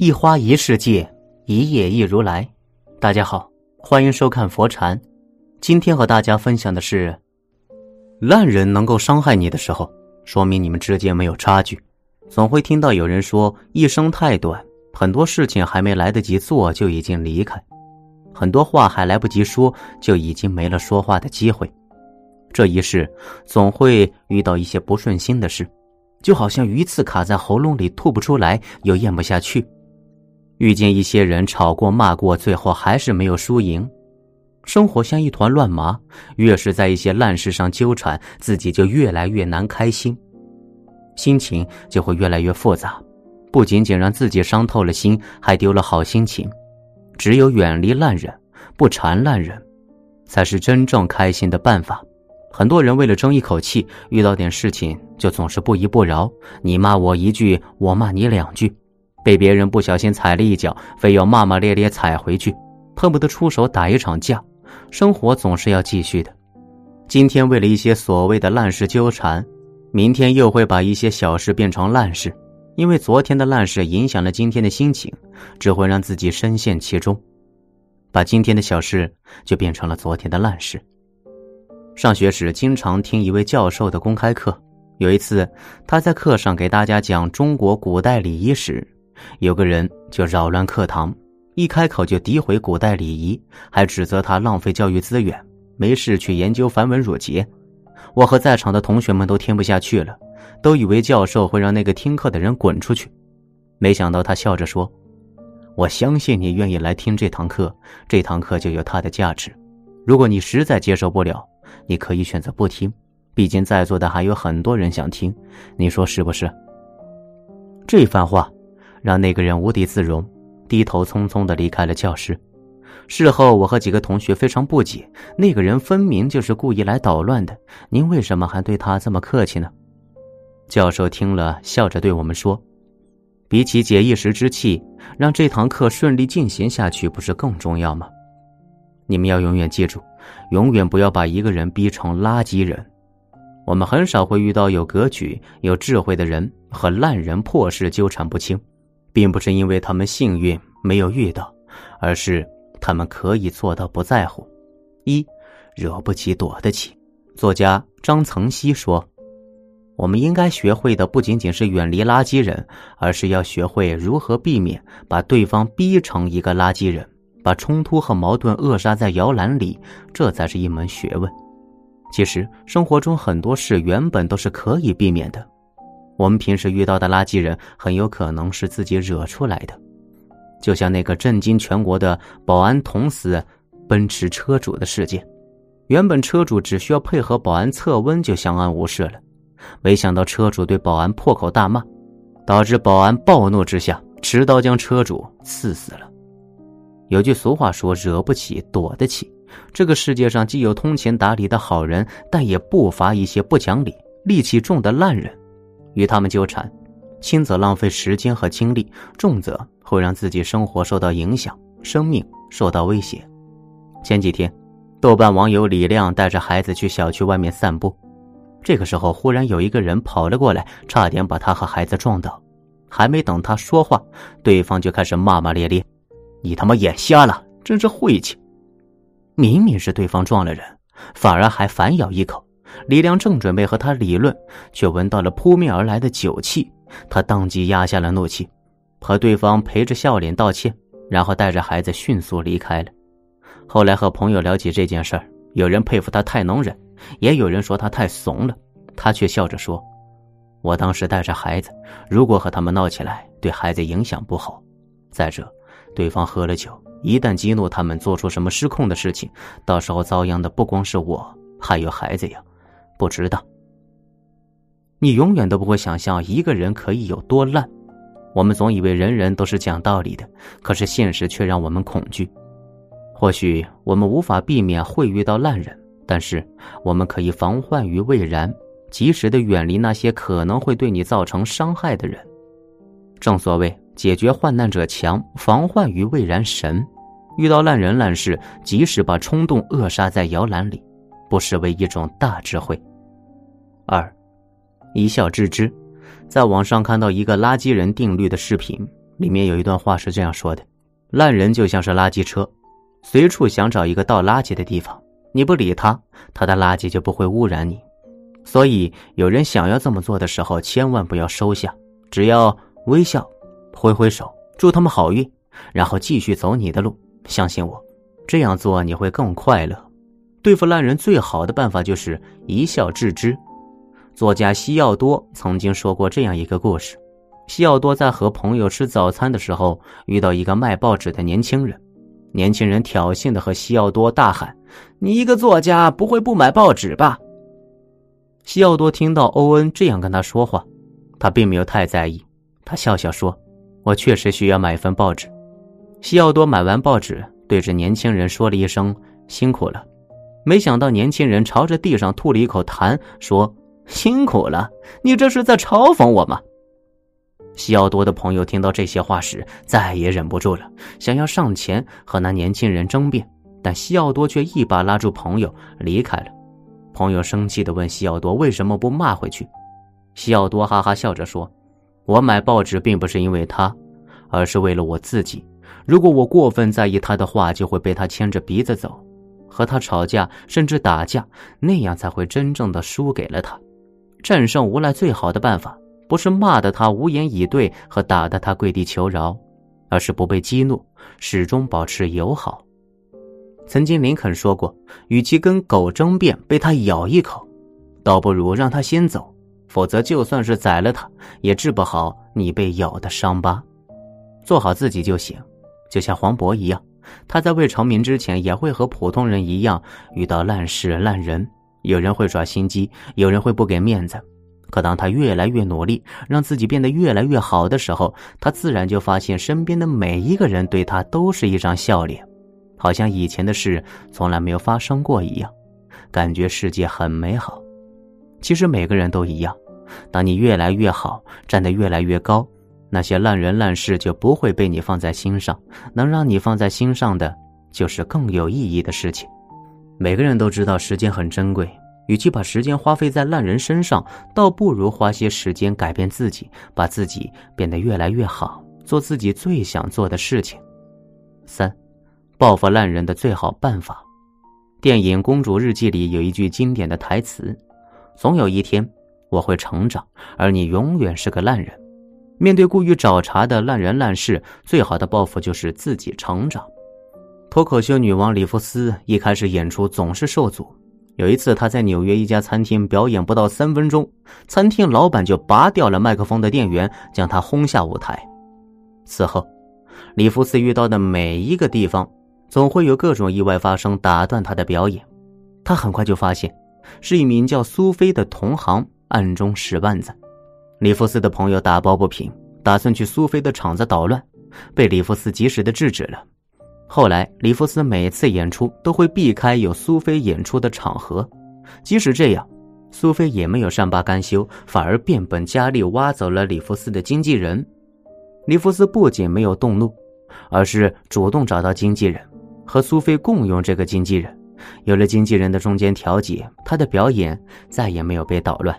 一花一世界，一叶一如来。大家好，欢迎收看佛禅。今天和大家分享的是：烂人能够伤害你的时候，说明你们之间没有差距。总会听到有人说，一生太短，很多事情还没来得及做就已经离开，很多话还来不及说就已经没了说话的机会。这一世总会遇到一些不顺心的事，就好像鱼刺卡在喉咙里吐不出来，又咽不下去。遇见一些人吵过骂过，最后还是没有输赢。生活像一团乱麻，越是在一些烂事上纠缠，自己就越来越难开心，心情就会越来越复杂，不仅仅让自己伤透了心，还丢了好心情。只有远离烂人，不缠烂人，才是真正开心的办法。很多人为了争一口气，遇到点事情就总是不依不饶，你骂我一句，我骂你两句。被别人不小心踩了一脚，非要骂骂咧咧踩回去，恨不得出手打一场架。生活总是要继续的。今天为了一些所谓的烂事纠缠，明天又会把一些小事变成烂事，因为昨天的烂事影响了今天的心情，只会让自己深陷其中，把今天的小事就变成了昨天的烂事。上学时经常听一位教授的公开课，有一次他在课上给大家讲中国古代礼仪时。有个人就扰乱课堂，一开口就诋毁古代礼仪，还指责他浪费教育资源，没事去研究繁文缛节。我和在场的同学们都听不下去了，都以为教授会让那个听课的人滚出去。没想到他笑着说：“我相信你愿意来听这堂课，这堂课就有它的价值。如果你实在接受不了，你可以选择不听，毕竟在座的还有很多人想听，你说是不是？”这番话。让那个人无地自容，低头匆匆的离开了教室。事后，我和几个同学非常不解，那个人分明就是故意来捣乱的，您为什么还对他这么客气呢？教授听了，笑着对我们说：“比起解一时之气，让这堂课顺利进行下去，不是更重要吗？你们要永远记住，永远不要把一个人逼成垃圾人。我们很少会遇到有格局、有智慧的人和烂人破事纠缠不清。”并不是因为他们幸运没有遇到，而是他们可以做到不在乎。一，惹不起躲得起。作家张曾熙说：“我们应该学会的不仅仅是远离垃圾人，而是要学会如何避免把对方逼成一个垃圾人，把冲突和矛盾扼杀在摇篮里。这才是一门学问。其实生活中很多事原本都是可以避免的。”我们平时遇到的垃圾人，很有可能是自己惹出来的，就像那个震惊全国的保安捅死奔驰车主的事件。原本车主只需要配合保安测温就相安无事了，没想到车主对保安破口大骂，导致保安暴怒之下持刀将车主刺死了。有句俗话说：“惹不起，躲得起。”这个世界上既有通情达理的好人，但也不乏一些不讲理、戾气重的烂人。与他们纠缠，轻则浪费时间和精力，重则会让自己生活受到影响，生命受到威胁。前几天，豆瓣网友李亮带着孩子去小区外面散步，这个时候忽然有一个人跑了过来，差点把他和孩子撞倒。还没等他说话，对方就开始骂骂咧咧：“你他妈眼瞎了，真是晦气！”明明是对方撞了人，反而还反咬一口。李亮正准备和他理论，却闻到了扑面而来的酒气，他当即压下了怒气，和对方陪着笑脸道歉，然后带着孩子迅速离开了。后来和朋友聊起这件事儿，有人佩服他太能忍，也有人说他太怂了。他却笑着说：“我当时带着孩子，如果和他们闹起来，对孩子影响不好。再者，对方喝了酒，一旦激怒他们，做出什么失控的事情，到时候遭殃的不光是我，还有孩子呀。”不值得。你永远都不会想象一个人可以有多烂。我们总以为人人都是讲道理的，可是现实却让我们恐惧。或许我们无法避免会遇到烂人，但是我们可以防患于未然，及时的远离那些可能会对你造成伤害的人。正所谓解决患难者强，防患于未然神。遇到烂人烂事，及时把冲动扼杀在摇篮里，不失为一种大智慧。二，一笑置之。在网上看到一个垃圾人定律的视频，里面有一段话是这样说的：“烂人就像是垃圾车，随处想找一个倒垃圾的地方。你不理他，他的垃圾就不会污染你。所以，有人想要这么做的时候，千万不要收下，只要微笑，挥挥手，祝他们好运，然后继续走你的路。相信我，这样做你会更快乐。对付烂人最好的办法就是一笑置之。”作家西奥多曾经说过这样一个故事：西奥多在和朋友吃早餐的时候，遇到一个卖报纸的年轻人。年轻人挑衅的和西奥多大喊：“你一个作家，不会不买报纸吧？”西奥多听到欧恩这样跟他说话，他并没有太在意。他笑笑说：“我确实需要买一份报纸。”西奥多买完报纸，对着年轻人说了一声：“辛苦了。”没想到年轻人朝着地上吐了一口痰，说。辛苦了，你这是在嘲讽我吗？西奥多的朋友听到这些话时，再也忍不住了，想要上前和那年轻人争辩，但西奥多却一把拉住朋友离开了。朋友生气的问西奥多为什么不骂回去？西奥多哈哈笑着说：“我买报纸并不是因为他，而是为了我自己。如果我过分在意他的话，就会被他牵着鼻子走，和他吵架甚至打架，那样才会真正的输给了他。”战胜无赖最好的办法，不是骂得他无言以对和打得他跪地求饶，而是不被激怒，始终保持友好。曾经林肯说过：“与其跟狗争辩被它咬一口，倒不如让它先走，否则就算是宰了它，也治不好你被咬的伤疤。做好自己就行。”就像黄渤一样，他在未成名之前，也会和普通人一样遇到烂事烂人。有人会耍心机，有人会不给面子，可当他越来越努力，让自己变得越来越好的时候，他自然就发现身边的每一个人对他都是一张笑脸，好像以前的事从来没有发生过一样，感觉世界很美好。其实每个人都一样，当你越来越好，站得越来越高，那些烂人烂事就不会被你放在心上，能让你放在心上的，就是更有意义的事情。每个人都知道时间很珍贵，与其把时间花费在烂人身上，倒不如花些时间改变自己，把自己变得越来越好，做自己最想做的事情。三，报复烂人的最好办法。电影《公主日记》里有一句经典的台词：“总有一天我会成长，而你永远是个烂人。”面对故意找茬的烂人烂事，最好的报复就是自己成长。脱口秀女王里弗斯一开始演出总是受阻。有一次，她在纽约一家餐厅表演不到三分钟，餐厅老板就拔掉了麦克风的电源，将她轰下舞台。此后，里弗斯遇到的每一个地方，总会有各种意外发生，打断她的表演。她很快就发现，是一名叫苏菲的同行暗中使绊子。里弗斯的朋友打抱不平，打算去苏菲的场子捣乱，被里弗斯及时的制止了。后来，里弗斯每次演出都会避开有苏菲演出的场合，即使这样，苏菲也没有善罢甘休，反而变本加厉挖走了里弗斯的经纪人。里弗斯不仅没有动怒，而是主动找到经纪人，和苏菲共用这个经纪人。有了经纪人的中间调解，他的表演再也没有被捣乱。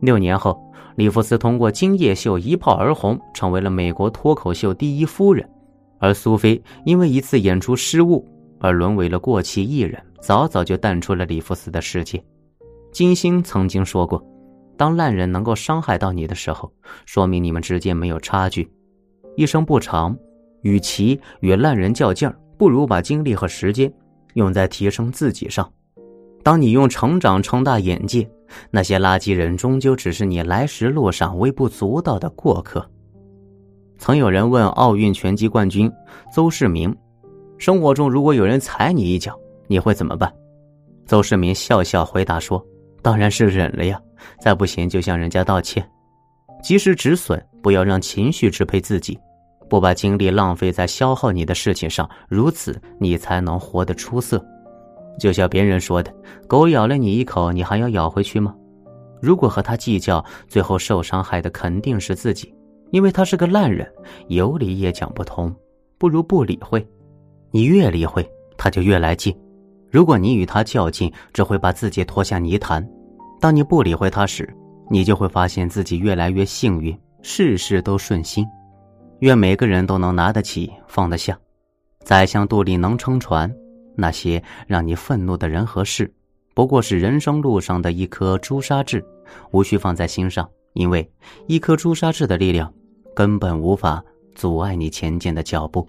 六年后，里弗斯通过《今夜秀》一炮而红，成为了美国脱口秀第一夫人。而苏菲因为一次演出失误而沦为了过气艺人，早早就淡出了里弗斯的世界。金星曾经说过：“当烂人能够伤害到你的时候，说明你们之间没有差距。一生不长，与其与烂人较劲儿，不如把精力和时间用在提升自己上。当你用成长撑大眼界，那些垃圾人终究只是你来时路上微不足道的过客。”曾有人问奥运拳击冠军邹市明：“生活中如果有人踩你一脚，你会怎么办？”邹市明笑笑回答说：“当然是忍了呀，再不行就向人家道歉，及时止损，不要让情绪支配自己，不把精力浪费在消耗你的事情上，如此你才能活得出色。”就像别人说的：“狗咬了你一口，你还要咬回去吗？”如果和他计较，最后受伤害的肯定是自己。因为他是个烂人，有理也讲不通，不如不理会。你越理会，他就越来劲。如果你与他较劲，只会把自己拖下泥潭。当你不理会他时，你就会发现自己越来越幸运，事事都顺心。愿每个人都能拿得起，放得下。宰相肚里能撑船，那些让你愤怒的人和事，不过是人生路上的一颗朱砂痣，无需放在心上。因为一颗朱砂痣的力量，根本无法阻碍你前进的脚步。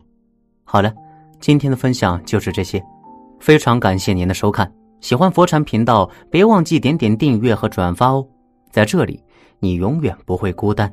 好了，今天的分享就是这些，非常感谢您的收看。喜欢佛禅频道，别忘记点点订阅和转发哦。在这里，你永远不会孤单。